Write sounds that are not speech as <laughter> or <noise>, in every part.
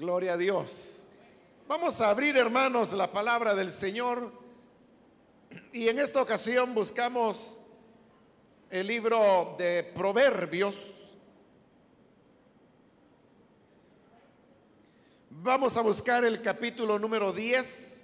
Gloria a Dios. Vamos a abrir, hermanos, la palabra del Señor. Y en esta ocasión buscamos el libro de Proverbios. Vamos a buscar el capítulo número 10.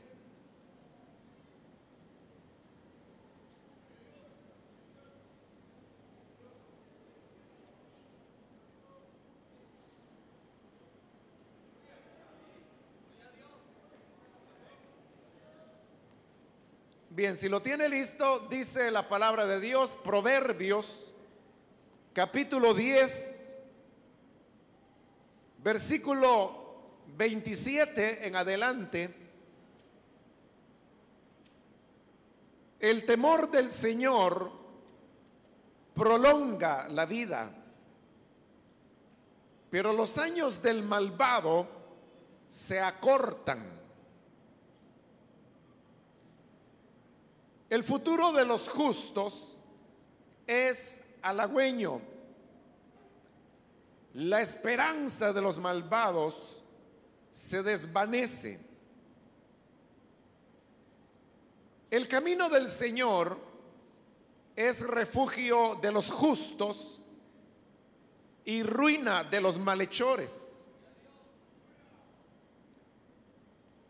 Bien, si lo tiene listo, dice la palabra de Dios, Proverbios, capítulo 10, versículo 27 en adelante. El temor del Señor prolonga la vida, pero los años del malvado se acortan. El futuro de los justos es halagüeño. La esperanza de los malvados se desvanece. El camino del Señor es refugio de los justos y ruina de los malhechores.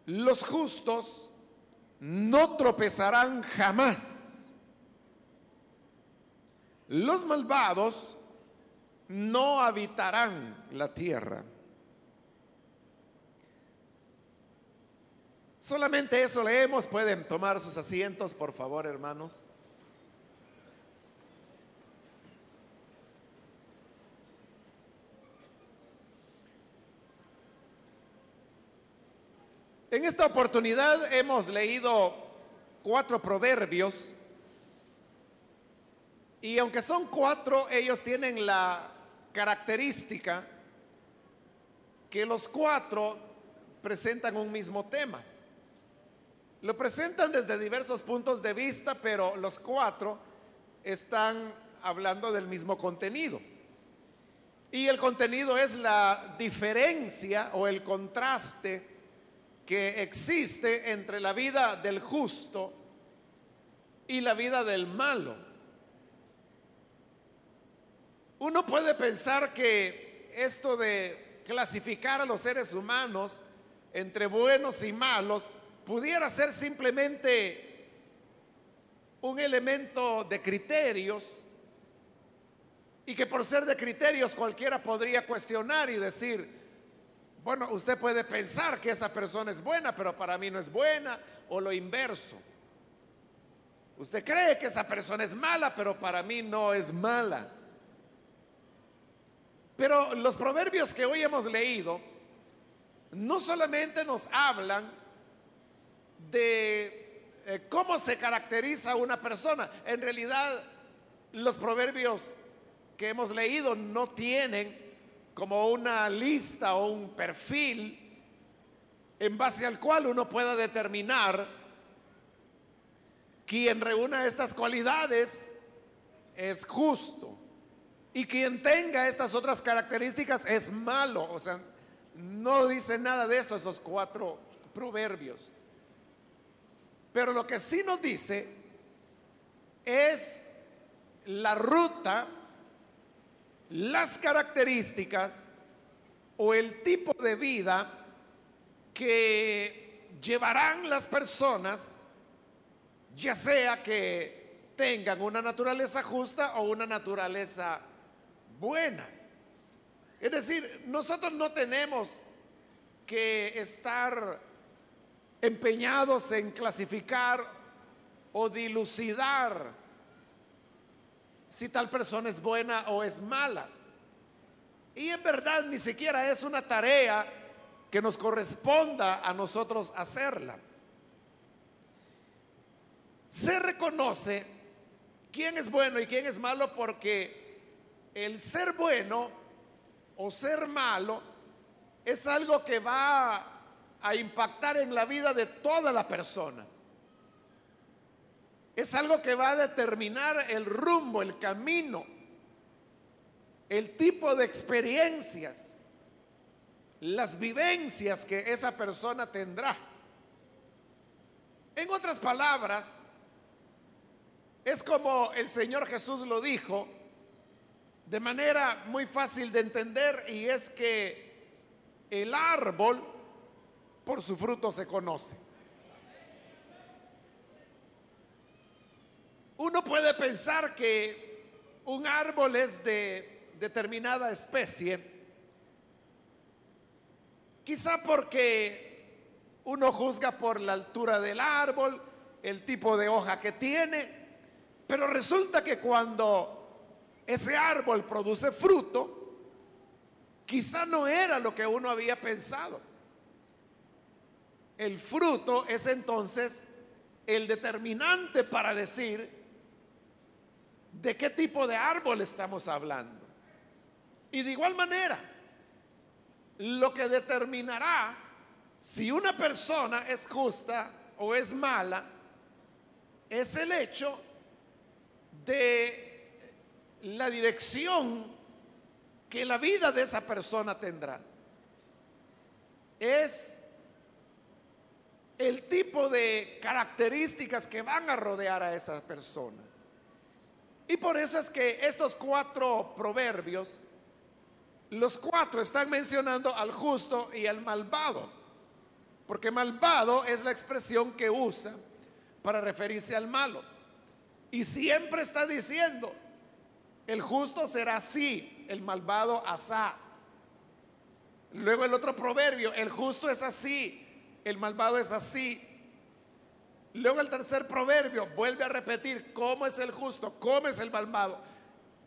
Los justos no tropezarán jamás. Los malvados no habitarán la tierra. Solamente eso leemos. Pueden tomar sus asientos, por favor, hermanos. En esta oportunidad hemos leído cuatro proverbios y aunque son cuatro, ellos tienen la característica que los cuatro presentan un mismo tema. Lo presentan desde diversos puntos de vista, pero los cuatro están hablando del mismo contenido. Y el contenido es la diferencia o el contraste que existe entre la vida del justo y la vida del malo. Uno puede pensar que esto de clasificar a los seres humanos entre buenos y malos pudiera ser simplemente un elemento de criterios y que por ser de criterios cualquiera podría cuestionar y decir, bueno, usted puede pensar que esa persona es buena, pero para mí no es buena, o lo inverso. Usted cree que esa persona es mala, pero para mí no es mala. Pero los proverbios que hoy hemos leído no solamente nos hablan de eh, cómo se caracteriza una persona, en realidad los proverbios que hemos leído no tienen como una lista o un perfil en base al cual uno pueda determinar quien reúna estas cualidades es justo y quien tenga estas otras características es malo. O sea, no dice nada de eso esos cuatro proverbios. Pero lo que sí nos dice es la ruta las características o el tipo de vida que llevarán las personas, ya sea que tengan una naturaleza justa o una naturaleza buena. Es decir, nosotros no tenemos que estar empeñados en clasificar o dilucidar si tal persona es buena o es mala. Y en verdad ni siquiera es una tarea que nos corresponda a nosotros hacerla. Se reconoce quién es bueno y quién es malo porque el ser bueno o ser malo es algo que va a impactar en la vida de toda la persona es algo que va a determinar el rumbo, el camino, el tipo de experiencias las vivencias que esa persona tendrá. En otras palabras, es como el Señor Jesús lo dijo de manera muy fácil de entender y es que el árbol por su fruto se conoce. Uno puede pensar que un árbol es de determinada especie, quizá porque uno juzga por la altura del árbol, el tipo de hoja que tiene, pero resulta que cuando ese árbol produce fruto, quizá no era lo que uno había pensado. El fruto es entonces el determinante para decir de qué tipo de árbol estamos hablando. Y de igual manera, lo que determinará si una persona es justa o es mala es el hecho de la dirección que la vida de esa persona tendrá. Es el tipo de características que van a rodear a esa persona. Y por eso es que estos cuatro proverbios, los cuatro están mencionando al justo y al malvado. Porque malvado es la expresión que usa para referirse al malo. Y siempre está diciendo, el justo será así, el malvado asá. Luego el otro proverbio, el justo es así, el malvado es así. Luego el tercer proverbio vuelve a repetir cómo es el justo, cómo es el malvado.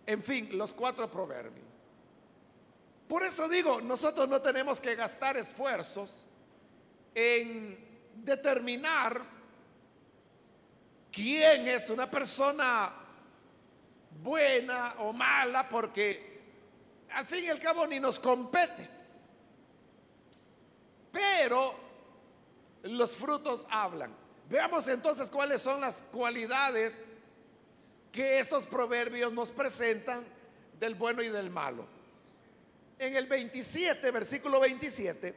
En fin, los cuatro proverbios. Por eso digo, nosotros no tenemos que gastar esfuerzos en determinar quién es una persona buena o mala, porque al fin y al cabo ni nos compete. Pero los frutos hablan. Veamos entonces cuáles son las cualidades que estos proverbios nos presentan del bueno y del malo. En el 27, versículo 27,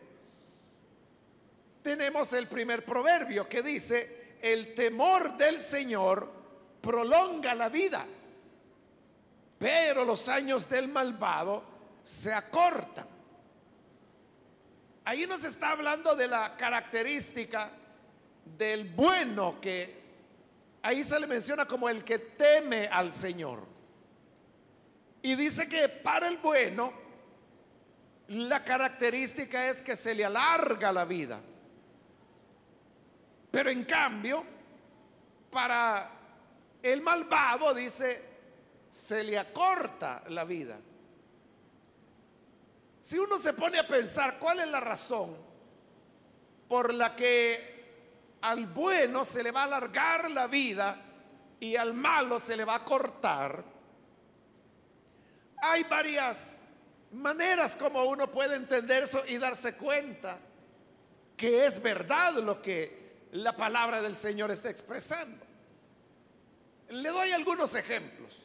tenemos el primer proverbio que dice, el temor del Señor prolonga la vida, pero los años del malvado se acortan. Ahí nos está hablando de la característica del bueno que ahí se le menciona como el que teme al Señor. Y dice que para el bueno la característica es que se le alarga la vida. Pero en cambio, para el malvado dice, se le acorta la vida. Si uno se pone a pensar cuál es la razón por la que al bueno se le va a alargar la vida y al malo se le va a cortar, hay varias maneras como uno puede entender eso y darse cuenta que es verdad lo que la palabra del Señor está expresando. Le doy algunos ejemplos.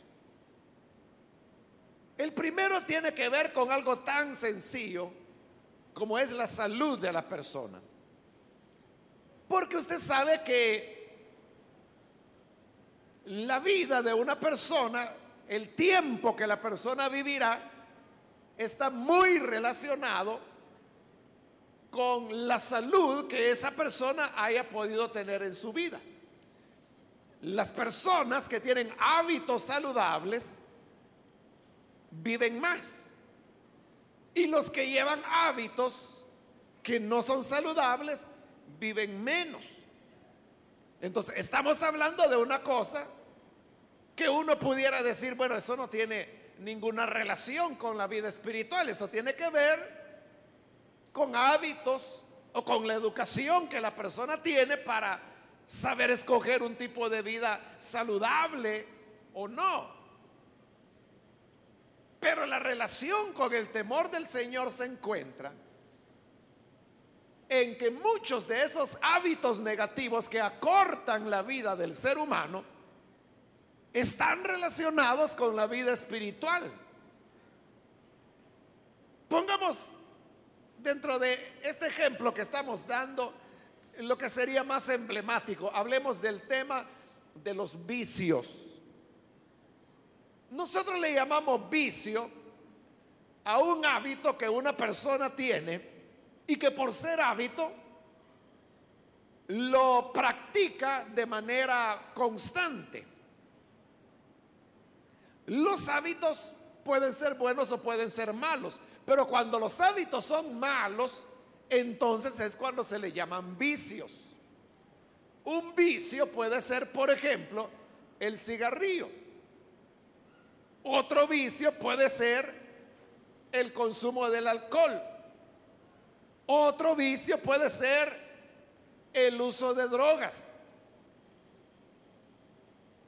El primero tiene que ver con algo tan sencillo como es la salud de la persona. Porque usted sabe que la vida de una persona, el tiempo que la persona vivirá, está muy relacionado con la salud que esa persona haya podido tener en su vida. Las personas que tienen hábitos saludables viven más. Y los que llevan hábitos que no son saludables viven menos. Entonces, estamos hablando de una cosa que uno pudiera decir, bueno, eso no tiene ninguna relación con la vida espiritual, eso tiene que ver con hábitos o con la educación que la persona tiene para saber escoger un tipo de vida saludable o no. Pero la relación con el temor del Señor se encuentra en que muchos de esos hábitos negativos que acortan la vida del ser humano están relacionados con la vida espiritual. Pongamos dentro de este ejemplo que estamos dando, lo que sería más emblemático, hablemos del tema de los vicios. Nosotros le llamamos vicio a un hábito que una persona tiene y que por ser hábito lo practica de manera constante. Los hábitos pueden ser buenos o pueden ser malos, pero cuando los hábitos son malos, entonces es cuando se le llaman vicios. Un vicio puede ser, por ejemplo, el cigarrillo. Otro vicio puede ser el consumo del alcohol. Otro vicio puede ser el uso de drogas.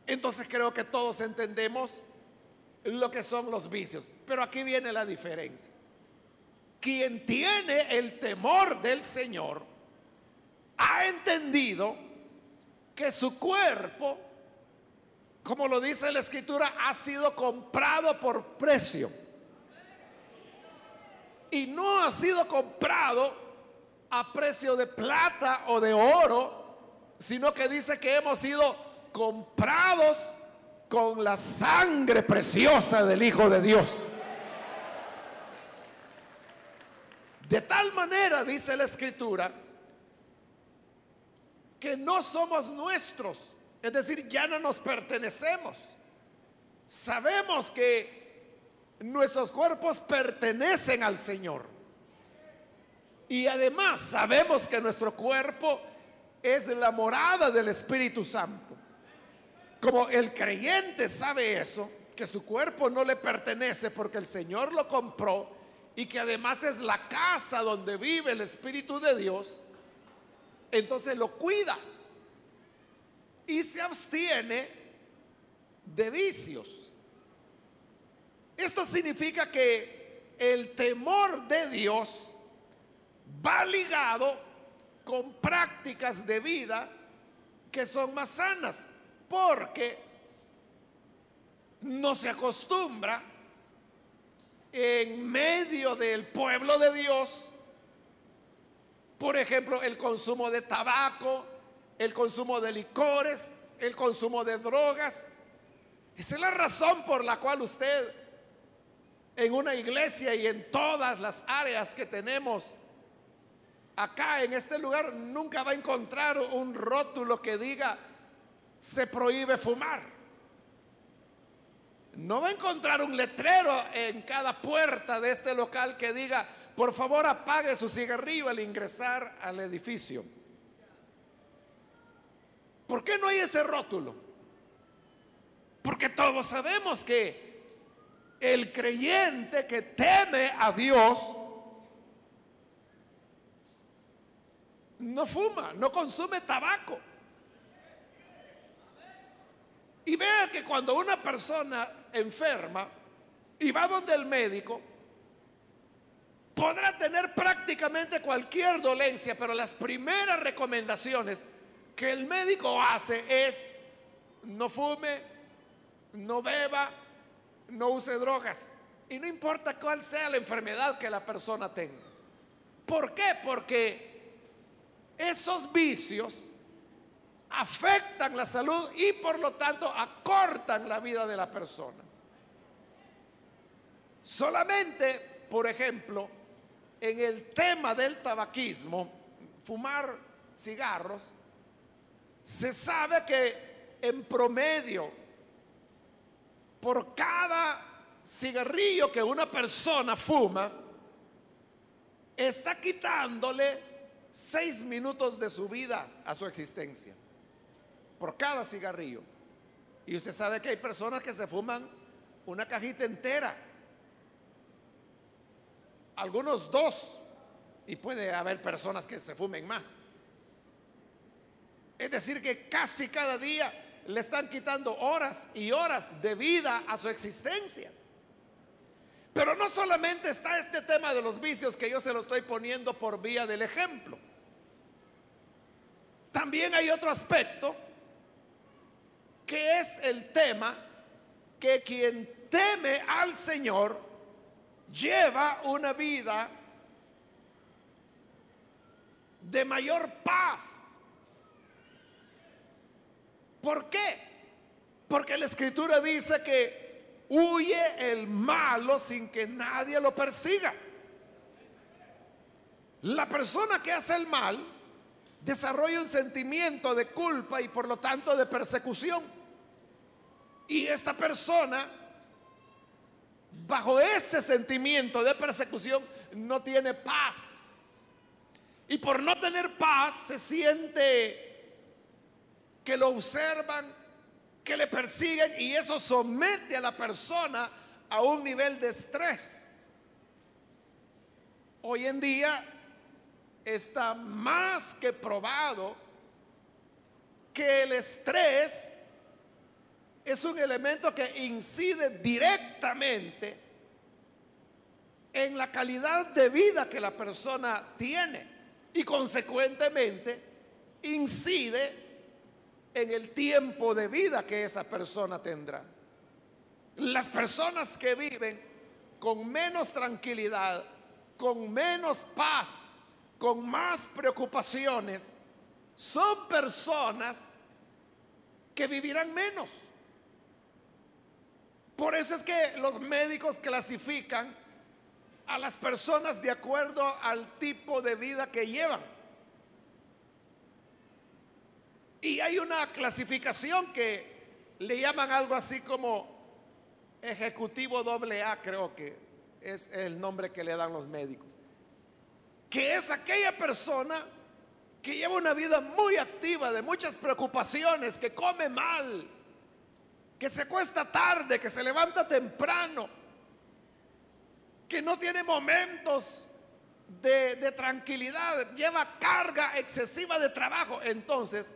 Entonces creo que todos entendemos lo que son los vicios. Pero aquí viene la diferencia. Quien tiene el temor del Señor ha entendido que su cuerpo, como lo dice la escritura, ha sido comprado por precio. Y no ha sido comprado a precio de plata o de oro, sino que dice que hemos sido comprados con la sangre preciosa del Hijo de Dios. De tal manera, dice la escritura, que no somos nuestros, es decir, ya no nos pertenecemos. Sabemos que nuestros cuerpos pertenecen al Señor. Y además sabemos que nuestro cuerpo es la morada del Espíritu Santo. Como el creyente sabe eso, que su cuerpo no le pertenece porque el Señor lo compró y que además es la casa donde vive el Espíritu de Dios, entonces lo cuida y se abstiene de vicios. Esto significa que el temor de Dios va ligado con prácticas de vida que son más sanas porque no se acostumbra en medio del pueblo de Dios, por ejemplo, el consumo de tabaco, el consumo de licores, el consumo de drogas. Esa es la razón por la cual usted en una iglesia y en todas las áreas que tenemos acá en este lugar nunca va a encontrar un rótulo que diga se prohíbe fumar. No va a encontrar un letrero en cada puerta de este local que diga, por favor apague su cigarrillo al ingresar al edificio. ¿Por qué no hay ese rótulo? Porque todos sabemos que el creyente que teme a Dios no fuma, no consume tabaco. Y vea que cuando una persona enferma y va donde el médico, podrá tener prácticamente cualquier dolencia, pero las primeras recomendaciones que el médico hace es no fume, no beba, no use drogas. Y no importa cuál sea la enfermedad que la persona tenga. ¿Por qué? Porque esos vicios afectan la salud y por lo tanto acortan la vida de la persona. Solamente, por ejemplo, en el tema del tabaquismo, fumar cigarros, se sabe que en promedio, por cada cigarrillo que una persona fuma, está quitándole seis minutos de su vida a su existencia por cada cigarrillo. Y usted sabe que hay personas que se fuman una cajita entera. Algunos dos. Y puede haber personas que se fumen más. Es decir, que casi cada día le están quitando horas y horas de vida a su existencia. Pero no solamente está este tema de los vicios que yo se lo estoy poniendo por vía del ejemplo. También hay otro aspecto que es el tema que quien teme al Señor lleva una vida de mayor paz. ¿Por qué? Porque la escritura dice que huye el malo sin que nadie lo persiga. La persona que hace el mal desarrolla un sentimiento de culpa y por lo tanto de persecución. Y esta persona, bajo ese sentimiento de persecución, no tiene paz. Y por no tener paz se siente que lo observan, que le persiguen y eso somete a la persona a un nivel de estrés. Hoy en día está más que probado que el estrés es un elemento que incide directamente en la calidad de vida que la persona tiene y consecuentemente incide en el tiempo de vida que esa persona tendrá. Las personas que viven con menos tranquilidad, con menos paz, con más preocupaciones, son personas que vivirán menos. Por eso es que los médicos clasifican a las personas de acuerdo al tipo de vida que llevan. Y hay una clasificación que le llaman algo así como ejecutivo doble A, creo que es el nombre que le dan los médicos que es aquella persona que lleva una vida muy activa, de muchas preocupaciones, que come mal, que se cuesta tarde, que se levanta temprano, que no tiene momentos de, tranquilidad, lleva carga excesiva de trabajo. Entonces,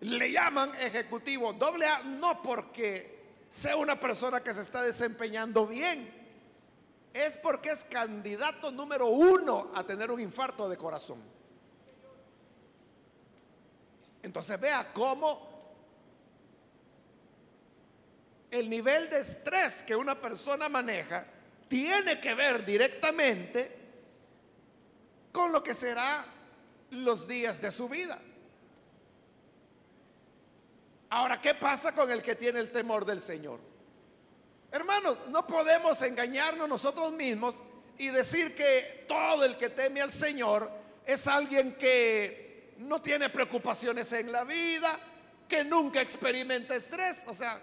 le llaman ejecutivo doble A, no porque sea una persona que se está desempeñando bien, es porque es candidato número uno a tener un infarto de corazón. Entonces vea cómo el nivel de estrés que una persona maneja tiene que ver directamente con lo que será los días de su vida. Ahora, ¿qué pasa con el que tiene el temor del Señor? Hermanos, no podemos engañarnos nosotros mismos y decir que todo el que teme al Señor es alguien que no tiene preocupaciones en la vida, que nunca experimenta estrés. O sea,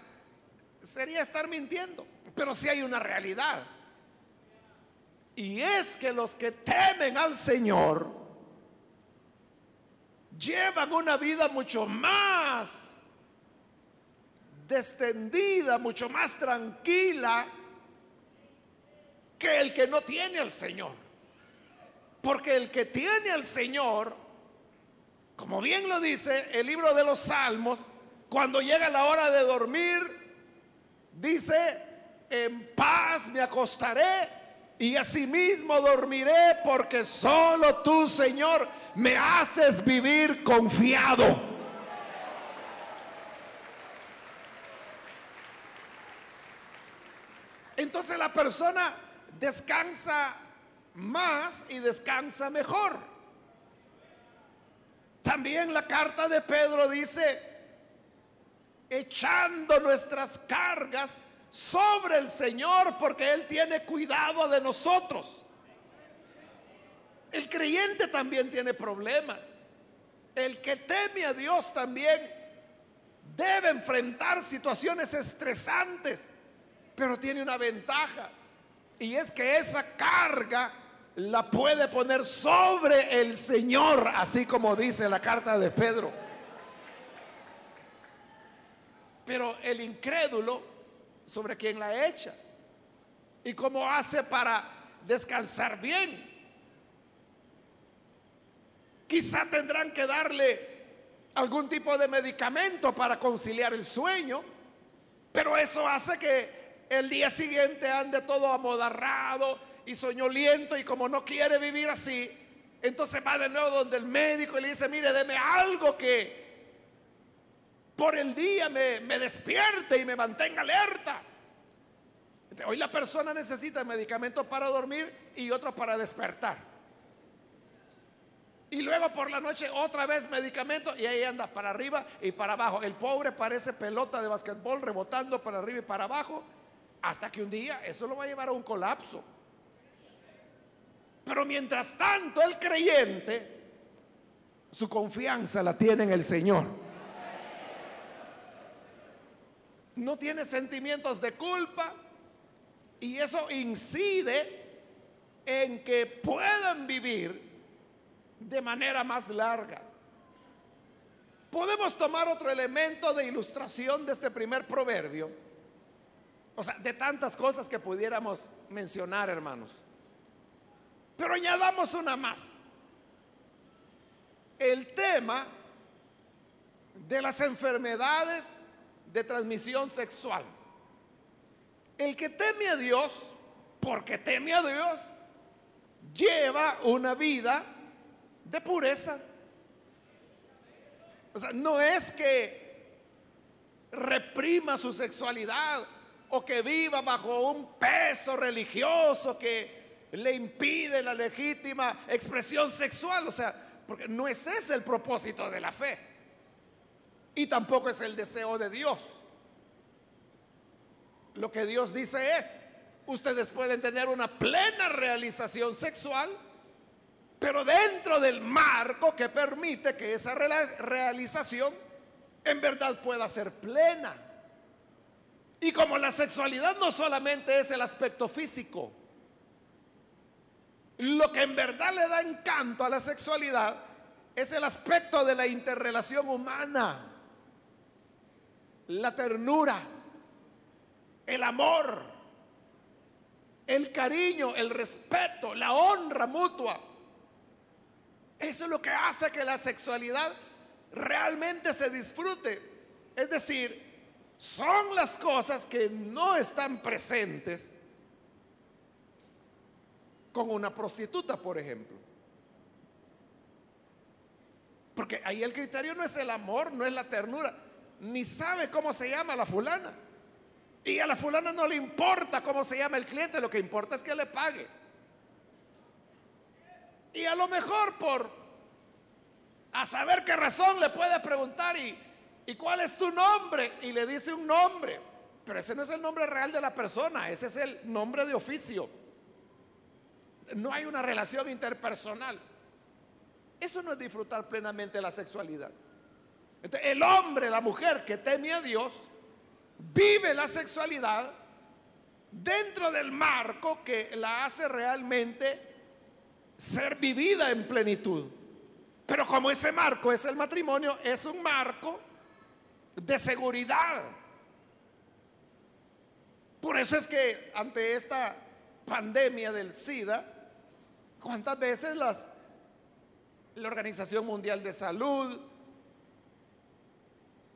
sería estar mintiendo. Pero si hay una realidad. Y es que los que temen al Señor llevan una vida mucho más descendida, mucho más tranquila que el que no tiene al Señor. Porque el que tiene al Señor, como bien lo dice el libro de los Salmos, cuando llega la hora de dormir, dice, en paz me acostaré y asimismo dormiré porque solo tú, Señor, me haces vivir confiado. La persona descansa más y descansa mejor. También la carta de Pedro dice, echando nuestras cargas sobre el Señor porque Él tiene cuidado de nosotros. El creyente también tiene problemas. El que teme a Dios también debe enfrentar situaciones estresantes pero tiene una ventaja. Y es que esa carga la puede poner sobre el Señor, así como dice la carta de Pedro. Pero el incrédulo, sobre quien la echa. ¿Y cómo hace para descansar bien? Quizá tendrán que darle algún tipo de medicamento para conciliar el sueño, pero eso hace que el día siguiente ande todo amodarrado y soñoliento y como no quiere vivir así, entonces va de nuevo donde el médico y le dice, mire, deme algo que por el día me, me despierte y me mantenga alerta. Hoy la persona necesita medicamentos para dormir y otros para despertar. Y Y luego por la noche otra vez medicamento y ahí anda para arriba y para abajo. El pobre parece pelota de basquetbol rebotando para arriba y para abajo hasta que un día eso lo va a llevar a un colapso. Pero mientras tanto el creyente, su confianza la tiene en el Señor. No tiene sentimientos de culpa y eso incide en que puedan vivir de manera más larga. Podemos tomar otro elemento de ilustración de este primer proverbio. O sea, de tantas cosas que pudiéramos mencionar, hermanos. Pero añadamos una más. El tema de las enfermedades de transmisión sexual. El que teme a Dios, porque teme a Dios, lleva una vida de pureza. O sea, no es que reprima su sexualidad o que viva bajo un peso religioso que le impide la legítima expresión sexual. O sea, porque no es ese el propósito de la fe. Y tampoco es el deseo de Dios. Lo que Dios dice es, ustedes pueden tener una plena realización sexual pero dentro del marco que permite que esa realización en verdad pueda ser plena. Y como la sexualidad no solamente es el aspecto físico, lo que en verdad le da encanto a la sexualidad es el aspecto de la interrelación humana, la ternura, el amor, el cariño, el respeto, la honra mutua. Eso es lo que hace que la sexualidad realmente se disfrute. Es decir, son las cosas que no están presentes con una prostituta, por ejemplo. Porque ahí el criterio no es el amor, no es la ternura, ni sabe cómo se llama la fulana. Y a la fulana no le importa cómo se llama el cliente, lo que importa es que le pague. Y a lo mejor por a saber qué razón le puede preguntar y, y cuál es tu nombre y le dice un nombre. Pero ese no es el nombre real de la persona, ese es el nombre de oficio. No hay una relación interpersonal. Eso no es disfrutar plenamente la sexualidad. el hombre, la mujer que teme a Dios, vive la sexualidad dentro del marco que la hace realmente ser vivida en plenitud. Pero como ese marco es el matrimonio, es un marco de seguridad. Por eso es que ante esta pandemia del SIDA, ¿cuántas veces las, la Organización Mundial de Salud,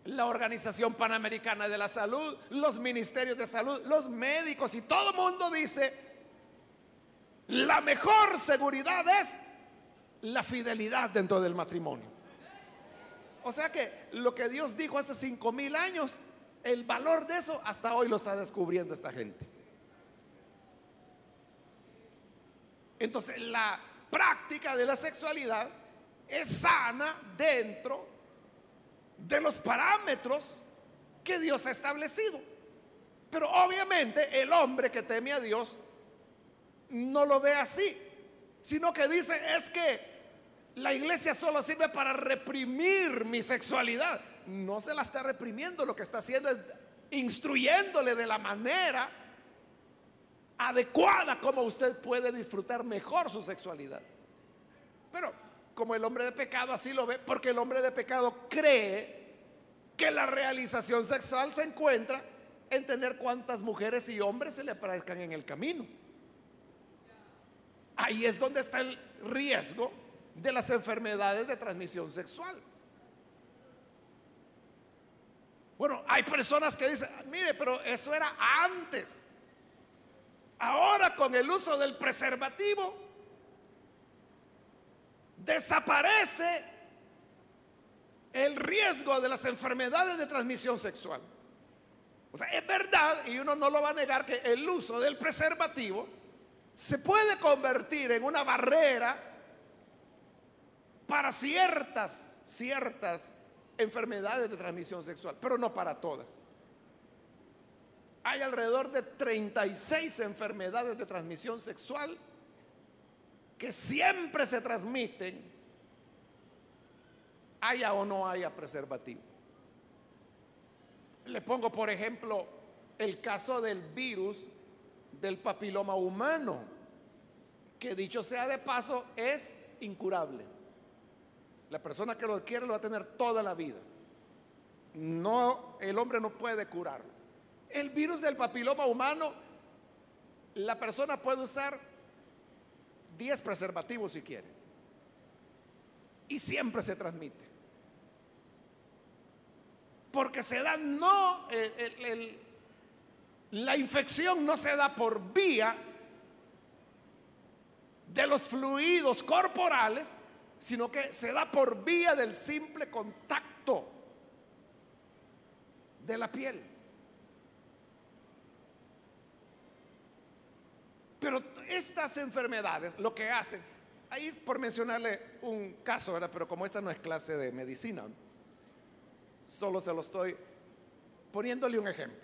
la Organización Panamericana de la Salud, los ministerios de salud, los médicos y todo el mundo dice, la mejor seguridad es la fidelidad dentro del matrimonio. O sea que lo que Dios dijo hace cinco mil años, el valor de eso hasta hoy lo está descubriendo esta gente. Entonces la práctica de la sexualidad es sana dentro de los parámetros que Dios ha establecido. Pero obviamente el hombre que teme a Dios no lo ve así, sino que dice es que la iglesia solo sirve para reprimir mi sexualidad. No se la está reprimiendo, lo que está haciendo es instruyéndole de la manera adecuada como usted puede disfrutar mejor su sexualidad. Pero como el hombre de pecado así lo ve, porque el hombre de pecado cree que la realización sexual se encuentra en tener cuantas mujeres y hombres se le aparezcan en el camino. Ahí es donde está el riesgo de las enfermedades de transmisión sexual. Bueno, hay personas que dicen, mire, pero eso era antes. Ahora con el uso del preservativo desaparece el riesgo de las enfermedades de transmisión sexual. O sea, es verdad, y uno no lo va a negar, que el uso del preservativo se puede convertir en una barrera para ciertas, ciertas enfermedades de transmisión sexual, pero no para todas. Hay alrededor de 36 enfermedades de transmisión sexual que siempre se transmiten, haya o no haya preservativo. Le pongo, por ejemplo, el caso del virus del papiloma humano, que dicho sea de paso, es incurable. La persona que lo adquiere lo va a tener toda la vida. No, el hombre no puede curarlo. El virus del papiloma humano, la persona puede usar 10 preservativos si quiere. Y siempre se transmite. Porque se da no, la infección no se da por vía de los fluidos corporales, sino que se da por vía del simple contacto de la piel. Pero estas enfermedades lo que hacen, ahí por mencionarle un caso, ¿verdad? pero como esta no es clase de medicina, solo se lo estoy poniéndole un ejemplo.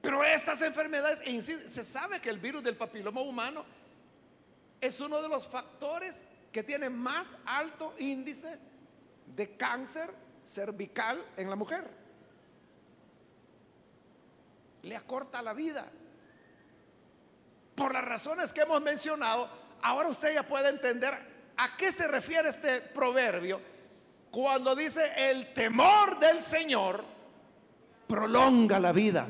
Pero estas enfermedades, se sabe que el virus del papiloma humano es uno de los factores que tiene más alto índice de cáncer cervical en la mujer. Le acorta la vida. Por las razones que hemos mencionado, ahora usted ya puede entender a qué se refiere este proverbio cuando dice el temor del Señor prolonga la vida.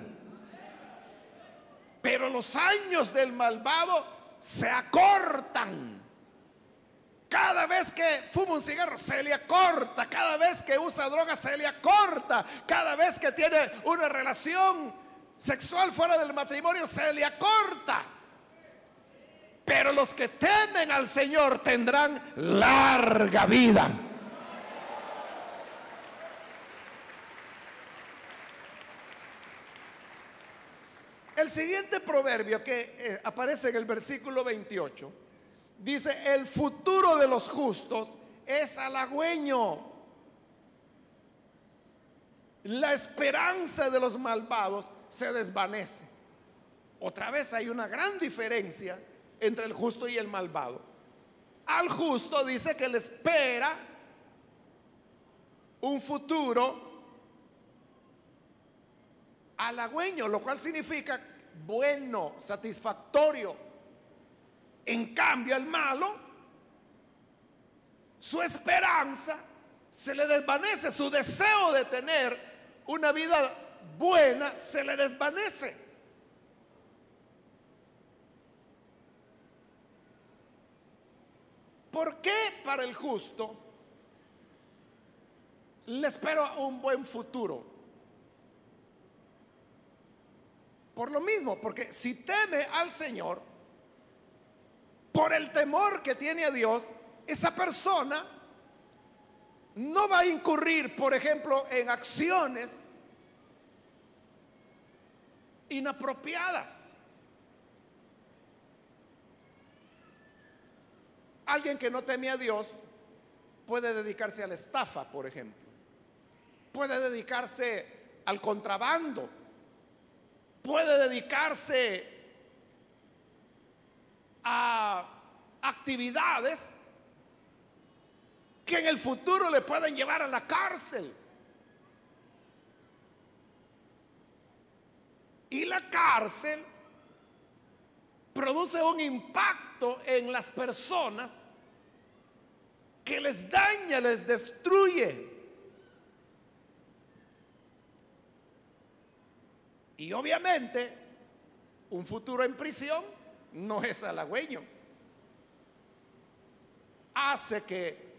Pero los años del malvado se acortan. Cada vez que fuma un cigarro se le acorta. Cada vez que usa droga se le acorta. Cada vez que tiene una relación sexual fuera del matrimonio se le acorta. Pero los que temen al Señor tendrán larga vida. El siguiente proverbio que eh, aparece en el versículo 28 dice, el futuro de los justos es halagüeño. La esperanza de los malvados se desvanece. Otra vez hay una gran diferencia entre el justo y el malvado. Al justo dice que le espera un futuro halagüeño, lo cual significa bueno, satisfactorio. En cambio, al malo, su esperanza se le desvanece, su deseo de tener una vida buena se le desvanece. ¿Por qué para el justo le espero un buen futuro? Por lo mismo, porque si teme al Señor, por el temor que tiene a Dios, esa persona no va a incurrir, por ejemplo, en acciones inapropiadas. Alguien que no teme a Dios puede dedicarse a la estafa, por ejemplo. Puede dedicarse al contrabando puede dedicarse a actividades que en el futuro le pueden llevar a la cárcel. Y la cárcel produce un impacto en las personas que les daña, les destruye. Y obviamente, un futuro en prisión no es halagüeño. Hace que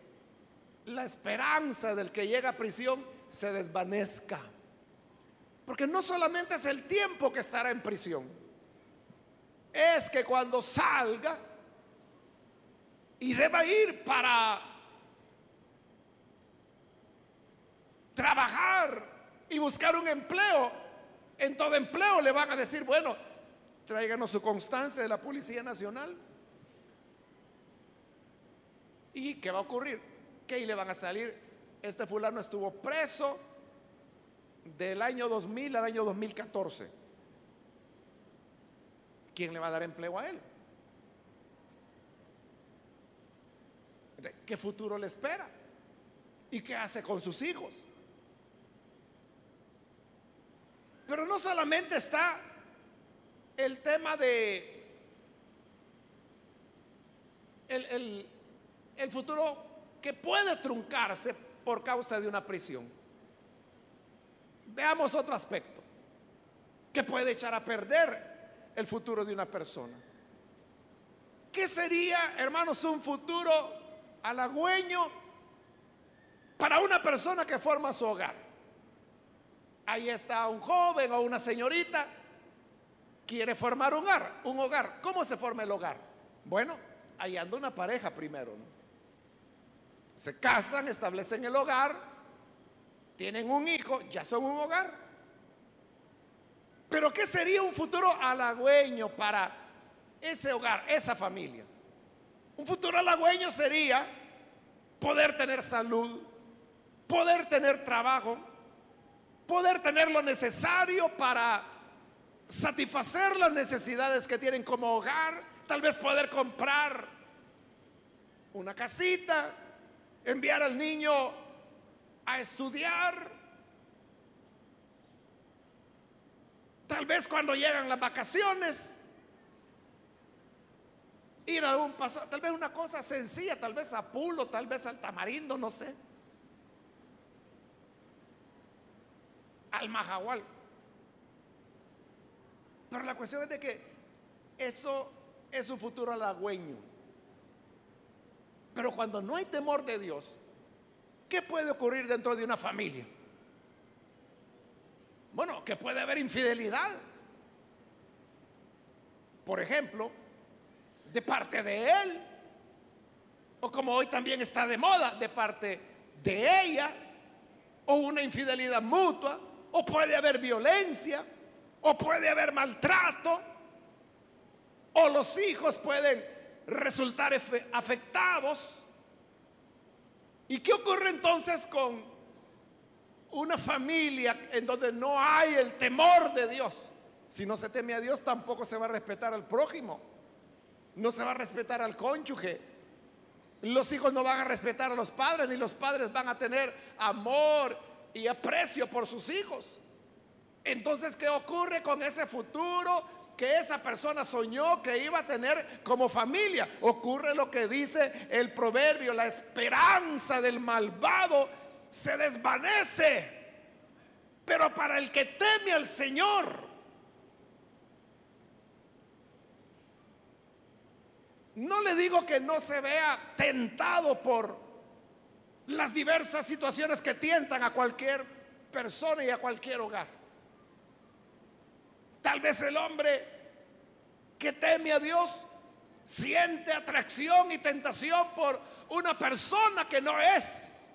la esperanza del que llega a prisión se desvanezca. Porque no solamente es el tiempo que estará en prisión, es que cuando salga y deba ir para trabajar y buscar un empleo, en todo empleo le van a decir, bueno, tráiganos su constancia de la Policía Nacional. ¿Y qué va a ocurrir? Que le van a salir, este fulano estuvo preso del año 2000 al año 2014. ¿Quién le va a dar empleo a él? ¿Qué futuro le espera? ¿Y qué hace con sus hijos? Pero no solamente está el tema de el, el, futuro que puede truncarse por causa de una prisión. Veamos otro aspecto que puede echar a perder el futuro de una persona. ¿Qué sería, hermanos, un futuro halagüeño para una persona que forma su hogar? Ahí está un joven o una señorita, quiere formar un hogar, un hogar. ¿Cómo se forma el hogar? Bueno, ahí anda una pareja primero. Se casan, establecen el hogar, tienen un hijo, ya son un hogar. Pero ¿qué sería un futuro halagüeño para ese hogar, esa familia? Un futuro halagüeño sería poder tener salud, poder tener trabajo, poder tener lo necesario para satisfacer las necesidades que tienen como hogar, tal vez poder comprar una casita, enviar al niño a estudiar. Tal vez cuando llegan las vacaciones, ir a un paso, tal vez una cosa sencilla, tal vez a Pulo, tal vez al Tamarindo, no sé. Al Majahual. Pero la cuestión es de que eso es un futuro halagüeño. Pero cuando no hay temor de Dios, ¿qué puede ocurrir dentro de una familia? Bueno, que puede haber infidelidad. Por ejemplo, de parte de él, o como hoy también está de moda, de parte de ella, o una infidelidad mutua, o puede haber violencia, o puede haber maltrato, o los hijos pueden resultar afectados. ¿Y qué ocurre entonces con una familia en donde no hay el temor de Dios? Si no se teme a Dios, tampoco se va a respetar al prójimo. No se va a respetar al cónyuge. Los hijos no van a respetar a los padres, ni los padres van a tener amor y aprecio por sus hijos. Entonces, ¿qué ocurre con ese futuro que esa persona soñó que iba a tener como familia. Ocurre lo que dice el proverbio, la esperanza del malvado se desvanece. Pero para el que teme al Señor, no le digo que no se vea tentado por las diversas situaciones que tientan a cualquier persona y a cualquier hogar. Tal vez el hombre que teme a Dios siente atracción y tentación por una persona que no es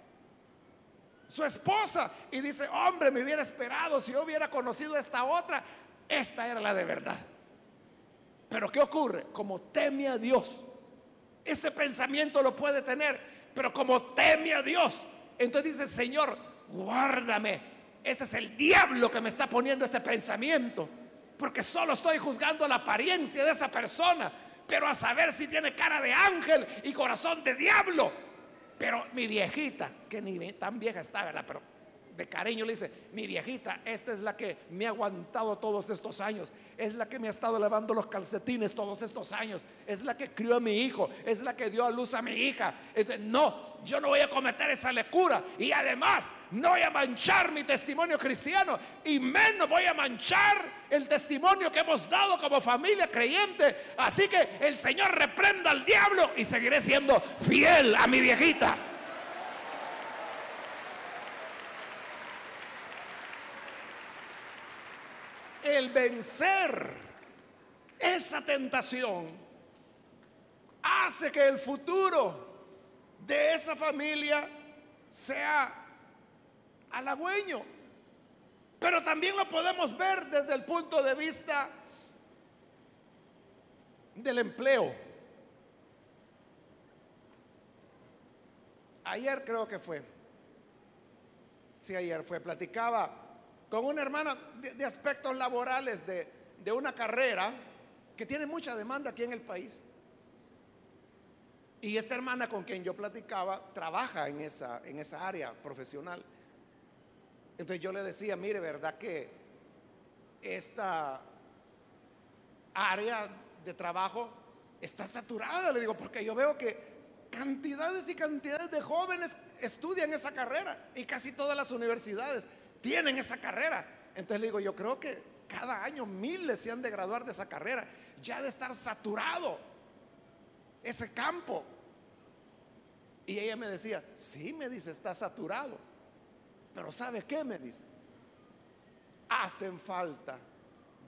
su esposa y dice, hombre, me hubiera esperado si yo hubiera conocido a esta otra, esta era la de verdad. Pero ¿qué ocurre? Como teme a Dios, ese pensamiento lo puede tener, pero como teme a Dios, entonces dice, Señor, guárdame, este es el diablo que me está poniendo este pensamiento porque solo estoy juzgando la apariencia de esa persona, pero a saber si tiene cara de ángel y corazón de diablo. Pero mi viejita, que ni tan vieja está, ¿verdad? Pero de cariño le dice, mi viejita, esta es la que me ha aguantado todos estos años, es la que me ha estado lavando los calcetines todos estos años, es la que crió a mi hijo, es la que dio a luz a mi hija. no, yo no voy a cometer esa lecura y además no voy a manchar mi testimonio cristiano y menos voy a manchar el testimonio que hemos dado como familia creyente. Así que el Señor reprenda al diablo y seguiré siendo fiel a mi viejita. El vencer esa tentación hace que el futuro de esa familia sea halagüeño. Pero también lo podemos ver desde el punto de vista del empleo. ayer creo que fue, sí, ayer fue, platicaba con una hermana de, aspectos laborales de, de una carrera que tiene mucha demanda aquí en el país. Y esta hermana con quien yo platicaba trabaja en esa, en esa área profesional. Entonces yo le decía, mire, ¿verdad que esta área de trabajo está saturada? Le digo, porque yo veo que cantidades y cantidades de jóvenes estudian esa carrera y casi todas las universidades tienen esa carrera. Entonces le digo, yo creo que cada año miles se han de graduar de esa carrera. Ya de estar saturado ese campo. Y ella me decía, sí, me dice, está saturado. Pero ¿sabe qué? Me dice, hacen falta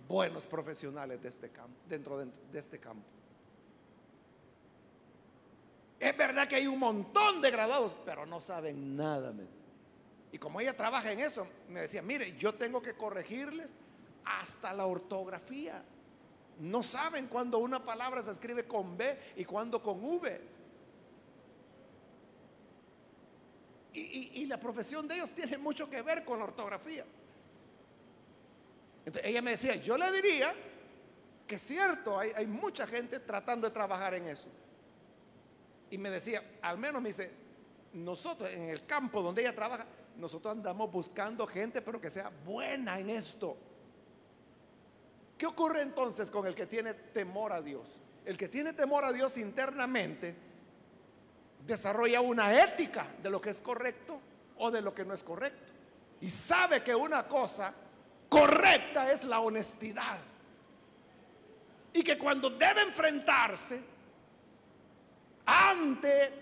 buenos profesionales de este campo, dentro de, este campo. Es verdad que hay un montón de graduados, pero no saben nada. Y como ella trabaja en eso, me decía, mire, yo tengo que corregirles hasta la ortografía. No saben cuando una palabra se escribe con B y cuando con V. Y, la profesión de ellos <laughs> tiene mucho que ver con la ortografía. Entonces, ella me decía, yo le diría que es cierto, hay, hay mucha gente tratando de trabajar en eso. Y me decía, al menos me dice, nosotros en el campo donde ella trabaja, nosotros andamos buscando gente, pero que sea buena en esto. ¿Qué ocurre entonces con el que tiene temor a Dios? El que tiene temor a Dios internamente desarrolla una ética de lo que es correcto o de lo que no es correcto. Y sabe que una cosa correcta es la honestidad. Y que cuando debe enfrentarse ante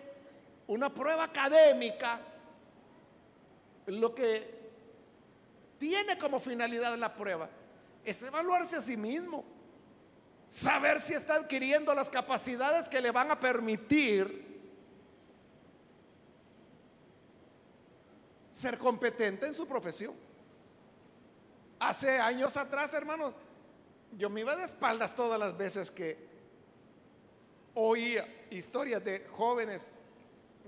una prueba académica, lo que tiene como finalidad la prueba es evaluarse a sí mismo, saber si está adquiriendo las capacidades que le van a permitir ser competente en su profesión. Hace años atrás, hermanos, yo me iba de espaldas todas las veces que oía historias de jóvenes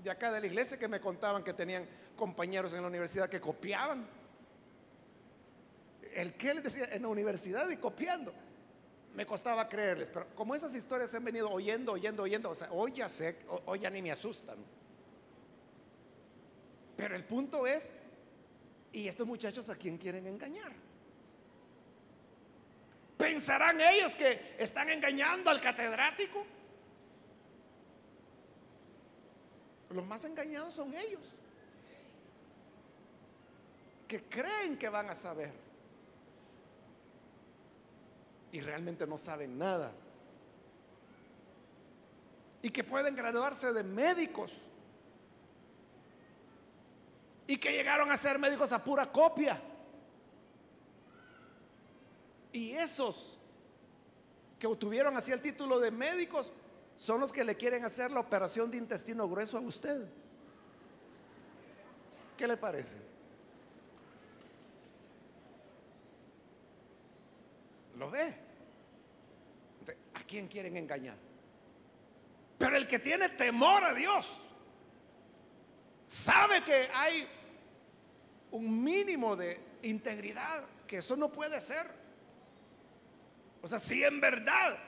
de acá de la iglesia que me contaban que tenían compañeros en la universidad que copiaban el que les decía en la universidad y copiando. Me costaba creerles, pero como esas historias se han venido oyendo, oyendo, oyendo, o sea, hoy ya sé, hoy ya ni me asustan. Pero el punto es, ¿y estos muchachos a quién quieren engañar? ¿Pensarán ellos que están engañando al catedrático? Los más engañados son ellos, que creen que van a saber y realmente no saben nada. Y que pueden graduarse de médicos. Y que llegaron a ser médicos a pura copia. Y esos que obtuvieron así el título de médicos son los que le quieren hacer la operación de intestino grueso a usted. ¿Qué le parece? ¿Lo ve? ¿A quién quieren engañar? Pero el que tiene temor a Dios sabe que hay un mínimo de integridad, que eso no puede ser. O sea, si en verdad,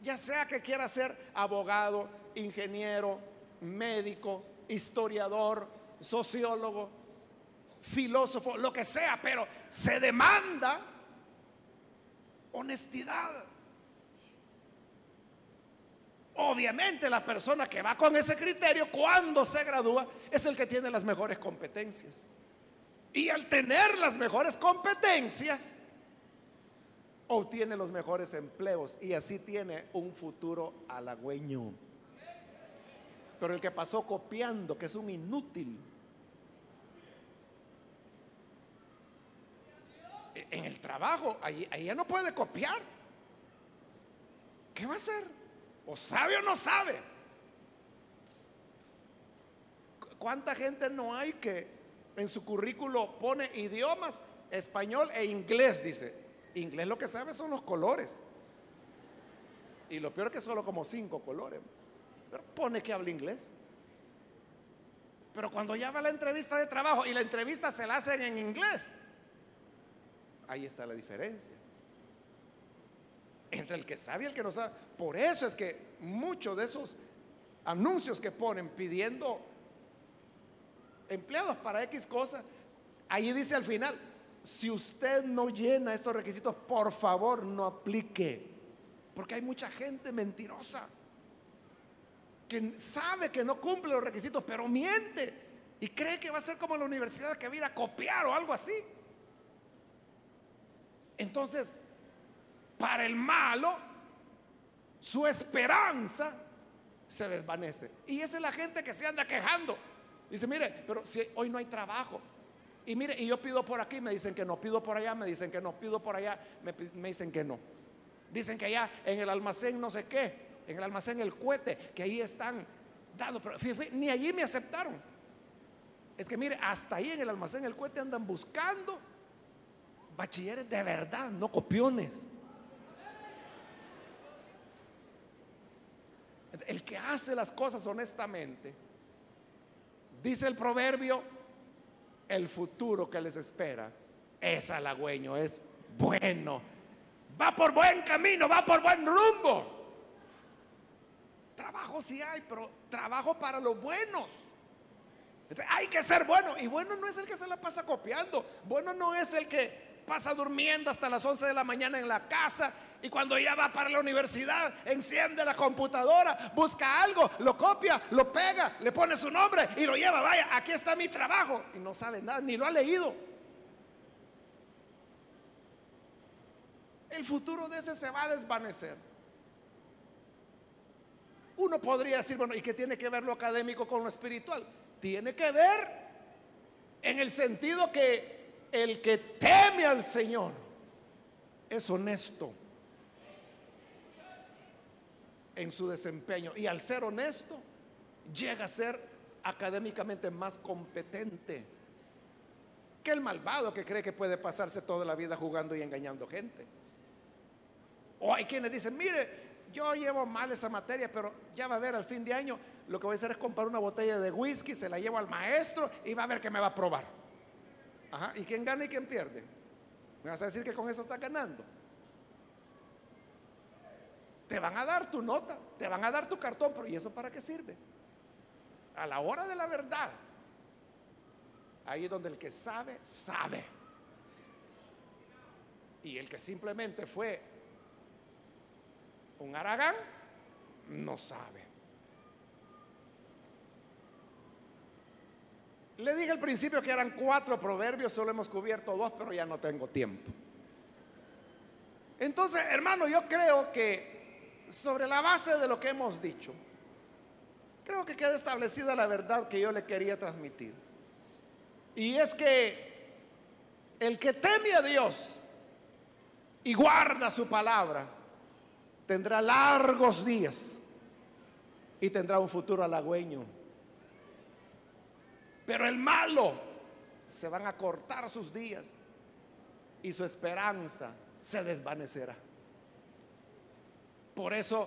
ya sea que quiera ser abogado, ingeniero, médico, historiador, sociólogo, filósofo, lo que sea, pero se demanda honestidad. Obviamente la persona que va con ese criterio cuando se gradúa es el que tiene las mejores competencias. Y al tener las mejores competencias, obtiene los mejores empleos y así tiene un futuro halagüeño. Pero el que pasó copiando, que es un inútil, en el trabajo, ahí, ya no puede copiar. ¿Qué va a hacer? ¿O sabe o no sabe? ¿Cuánta gente no hay que en su currículo pone idiomas, español e inglés? Dice, inglés lo que sabe son los colores. Y lo peor es que solo como cinco colores. Pero pone que habla inglés. Pero cuando ya va la entrevista de trabajo y la entrevista se la hacen en inglés, ahí está la diferencia. Entre el que sabe y el que no sabe. Por eso es que muchos de esos anuncios que ponen pidiendo empleados para X cosas, ahí dice al final, si usted no llena estos requisitos, por favor no aplique. Porque hay mucha gente mentirosa que sabe que no cumple los requisitos, pero miente y cree que va a ser como la universidad que va a ir a copiar o algo así. Entonces, para el malo, su esperanza se desvanece. Y esa es la gente que se anda quejando. Dice, mire, pero si hoy no hay trabajo. Y mire, y yo pido por aquí, me dicen que no, pido por allá, me dicen que no, pido por allá, me, dicen que no. Dicen que allá en el almacén no sé qué, en el almacén el cohete, que ahí están dando, pero ni allí me aceptaron. Es que mire, hasta ahí en el almacén el cohete andan buscando bachilleres de verdad, no copiones. El que hace las cosas honestamente, dice el proverbio, el futuro que les espera es halagüeño, es bueno. Va por buen camino, va por buen rumbo. Trabajo sí hay, pero trabajo para los buenos. Hay que ser bueno. Y bueno no es el que se la pasa copiando. Bueno no es el que pasa durmiendo hasta las 11 de la mañana en la casa y cuando ya va para la universidad, enciende la computadora, busca algo, lo copia, lo pega, le pone su nombre y lo lleva. Vaya, aquí está mi trabajo. Y no sabe nada, ni lo ha leído. El futuro de ese se va a desvanecer. Uno podría decir, bueno, ¿y qué tiene que ver lo académico con lo espiritual? Tiene que ver en el sentido que el que teme al Señor es honesto en su desempeño. Y al ser honesto, llega a ser académicamente más competente que el malvado que cree que puede pasarse toda la vida jugando y engañando gente. O hay quienes dicen, mire, yo llevo mal esa materia, pero ya va a ver al fin de año, lo que voy a hacer es comprar una botella de whisky, se la llevo al maestro y va a ver que me va a probar. Ajá, ¿y quién gana y quién pierde? ¿Me vas a decir que con eso está ganando? Te van a dar tu nota, te van a dar tu cartón, pero ¿y eso para qué sirve? A la hora de la verdad, ahí es donde el que sabe, sabe. Y el que simplemente fue un aragán, no sabe. Le dije al principio que eran cuatro proverbios, solo hemos cubierto dos, pero ya no tengo tiempo. Entonces, hermano, yo creo que sobre la base de lo que hemos dicho, creo que queda establecida la verdad que yo le quería transmitir. Y es que el que teme a Dios y guarda su palabra, tendrá largos días y tendrá un futuro halagüeño. Pero el malo se van a cortar sus días y su esperanza se desvanecerá. Por eso,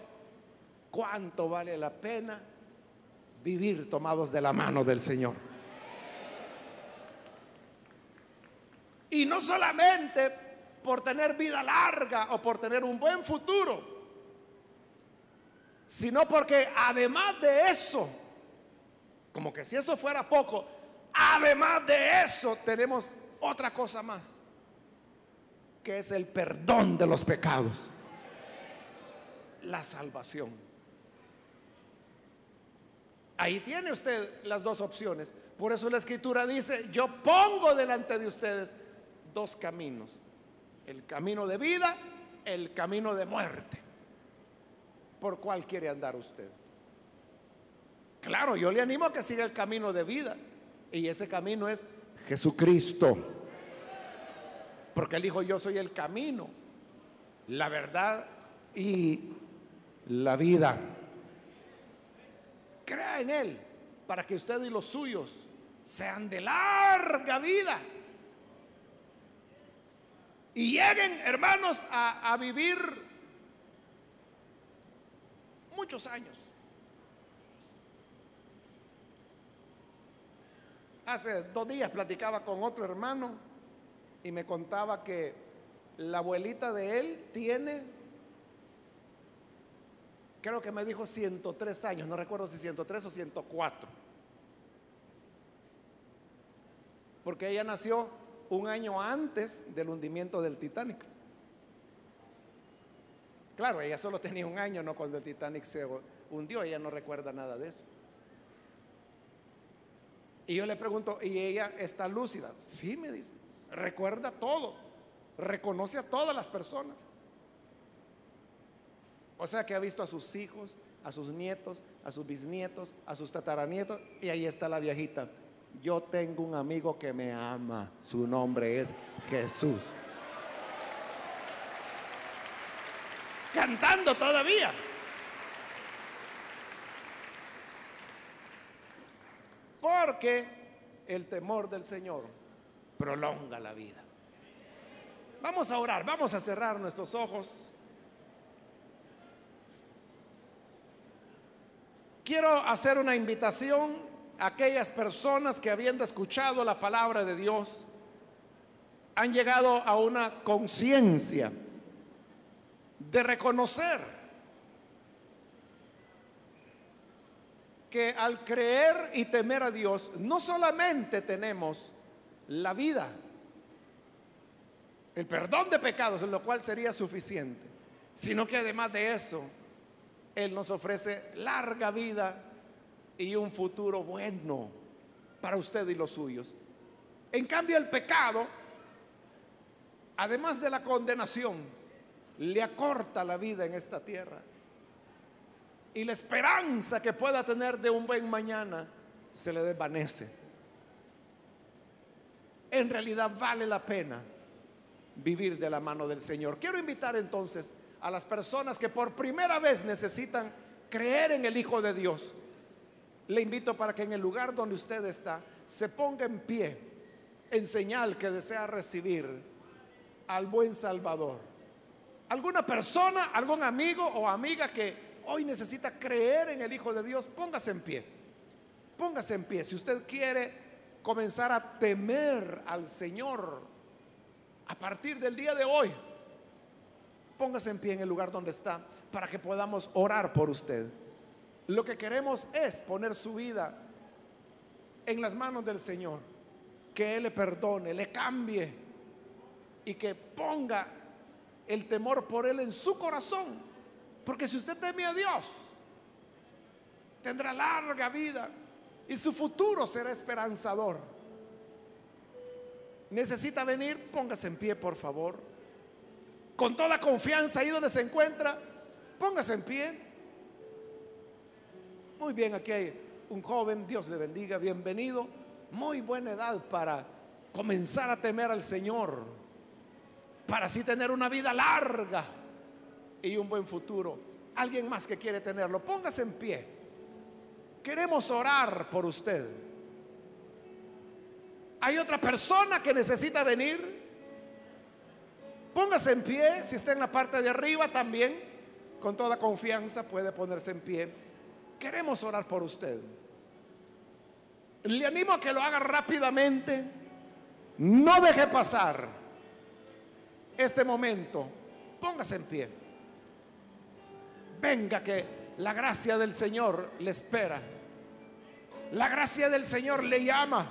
¿cuánto vale la pena vivir tomados de la mano del Señor? Y no solamente por tener vida larga o por tener un buen futuro, sino porque además de eso, como que si eso fuera poco, además de eso tenemos otra cosa más, que es el perdón de los pecados la salvación. Ahí tiene usted las dos opciones. Por eso la escritura dice, yo pongo delante de ustedes dos caminos. El camino de vida, el camino de muerte. ¿Por cuál quiere andar usted? Claro, yo le animo a que siga el camino de vida. Y ese camino es Jesucristo. Porque él dijo, yo soy el camino, la verdad y la vida. Crea en Él para que usted y los suyos sean de larga vida. Y lleguen, hermanos, a, a vivir muchos años. Hace dos días platicaba con otro hermano y me contaba que la abuelita de él tiene, creo que me dijo 103 años, no recuerdo si 103 o 104. Porque ella nació un año antes del hundimiento del Titanic. Claro, ella solo tenía un año, no cuando el Titanic se hundió, ella no recuerda nada de eso. Y yo le pregunto, ¿y ella está lúcida? Sí, me dice, recuerda todo, reconoce a todas las personas. O sea que ha visto a sus hijos, a sus nietos, a sus bisnietos, a sus tataranietos, y ahí está la viejita. Yo tengo un amigo que me ama, su nombre es Jesús. Cantando todavía. Porque el temor del Señor prolonga la vida. Vamos a orar, vamos a cerrar nuestros ojos. Quiero hacer una invitación a aquellas personas que habiendo escuchado la palabra de Dios, han llegado a una conciencia de reconocer que al creer y temer a Dios, no solamente tenemos la vida, el perdón de pecados, en lo cual sería suficiente, sino que además de eso, Él nos ofrece larga vida y un futuro bueno para usted y los suyos. En cambio, el pecado, además de la condenación, le acorta la vida en esta tierra y la esperanza que pueda tener de un buen mañana se le desvanece. En realidad vale la pena vivir de la mano del Señor. Quiero invitar entonces a las personas que por primera vez necesitan creer en el Hijo de Dios. Le invito para que en el lugar donde usted está se ponga en pie en señal que desea recibir al buen Salvador. ¿Alguna persona, algún amigo o amiga que hoy necesita creer en el Hijo de Dios, póngase en pie. Póngase en pie. Si usted quiere comenzar a temer al Señor a partir del día de hoy, póngase en pie en el lugar donde está para que podamos orar por usted. Lo que queremos es poner su vida en las manos del Señor, que Él le perdone, le cambie y que ponga el temor por Él en su corazón porque si usted teme a Dios, tendrá larga vida y su futuro será esperanzador. Necesita venir, póngase en pie, por favor. Con toda confianza ahí donde se encuentra, póngase en pie. Muy bien, aquí hay un joven, Dios le bendiga, bienvenido. Muy buena edad para comenzar a temer al Señor, para así tener una vida larga y un buen futuro. Alguien más que quiere tenerlo, póngase en pie. Queremos orar por usted. Hay otra persona que necesita venir. Póngase en pie, si está en la parte de arriba también, con toda confianza puede ponerse en pie. Queremos orar por usted. Le animo a que lo haga rápidamente. No deje pasar este momento. Póngase en pie. Venga que la gracia del Señor le espera. La gracia del Señor le llama.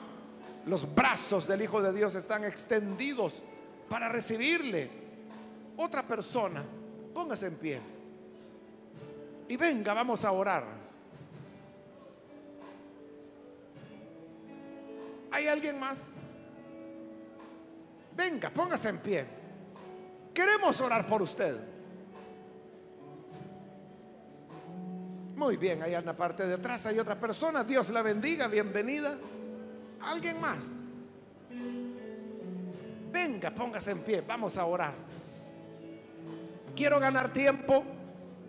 Los brazos del Hijo de Dios están extendidos para recibirle. Otra persona, póngase en pie. Y venga, vamos a orar. ¿Hay alguien más? Venga, póngase en pie. Queremos orar por usted. Muy bien, ahí en la parte de atrás hay otra persona. Dios la bendiga, bienvenida. ¿Alguien más? Venga, póngase en pie, vamos a orar. Quiero ganar tiempo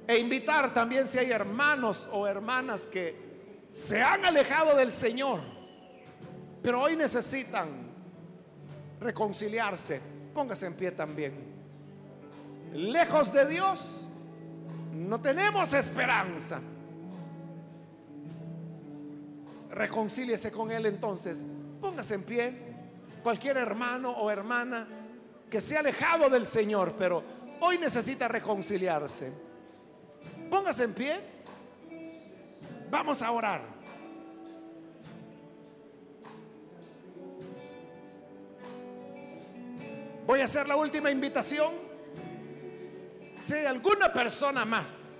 e invitar también si hay hermanos o hermanas que se han alejado del Señor, pero hoy necesitan reconciliarse. Póngase en pie también. Lejos de Dios, no tenemos esperanza reconcíliese con Él entonces. Póngase en pie. Cualquier hermano o hermana que se ha alejado del Señor, pero hoy necesita reconciliarse. Póngase en pie. Vamos a orar. Voy a hacer la última invitación. Si hay alguna persona más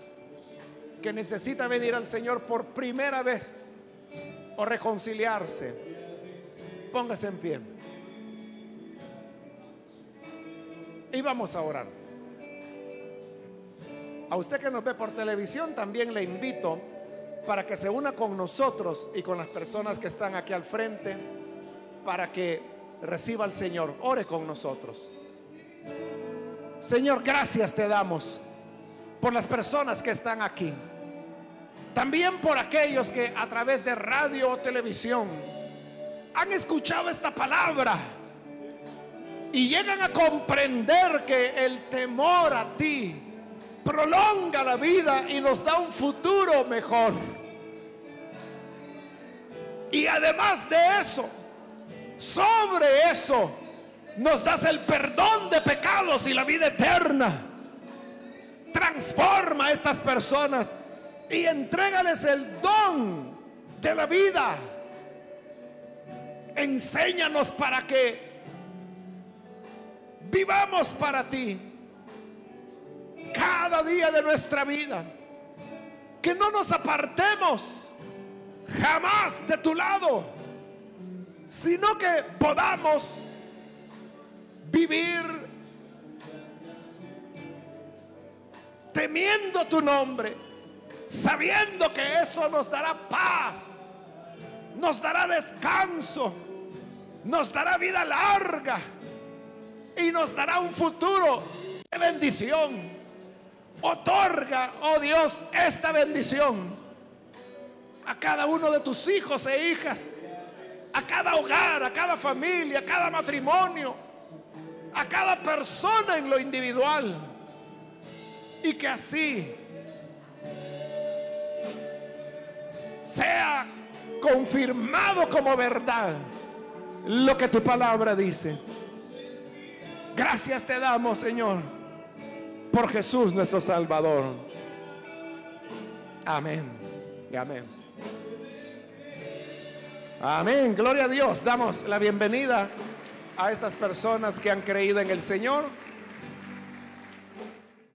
que necesita venir al Señor por primera vez o reconciliarse, póngase en pie. Y vamos a orar. A usted que nos ve por televisión también le invito para que se una con nosotros y con las personas que están aquí al frente para que reciba al Señor. Ore con nosotros. Señor, gracias te damos por las personas que están aquí. También por aquellos que a través de radio o televisión han escuchado esta palabra y llegan a comprender que el temor a ti prolonga la vida y nos da un futuro mejor. Y además de eso, sobre eso, nos das el perdón de pecados y la vida eterna. Transforma a estas personas y entrégales el don de la vida. Enséñanos para que vivamos para ti cada día de nuestra vida. Que no nos apartemos jamás de tu lado, sino que podamos vivir temiendo tu nombre, sabiendo que eso nos dará paz, nos dará descanso, nos dará vida larga y nos dará un futuro de bendición. Otorga, oh Dios, esta bendición a cada uno de tus hijos e hijas, a cada hogar, a cada familia, a cada matrimonio, a cada persona en lo individual. Y que así sea confirmado como verdad lo que tu palabra dice. Gracias te damos, Señor, por Jesús nuestro Salvador. Amén. Y amén. Amén. Gloria a Dios. Damos la bienvenida a estas personas que han creído en el Señor.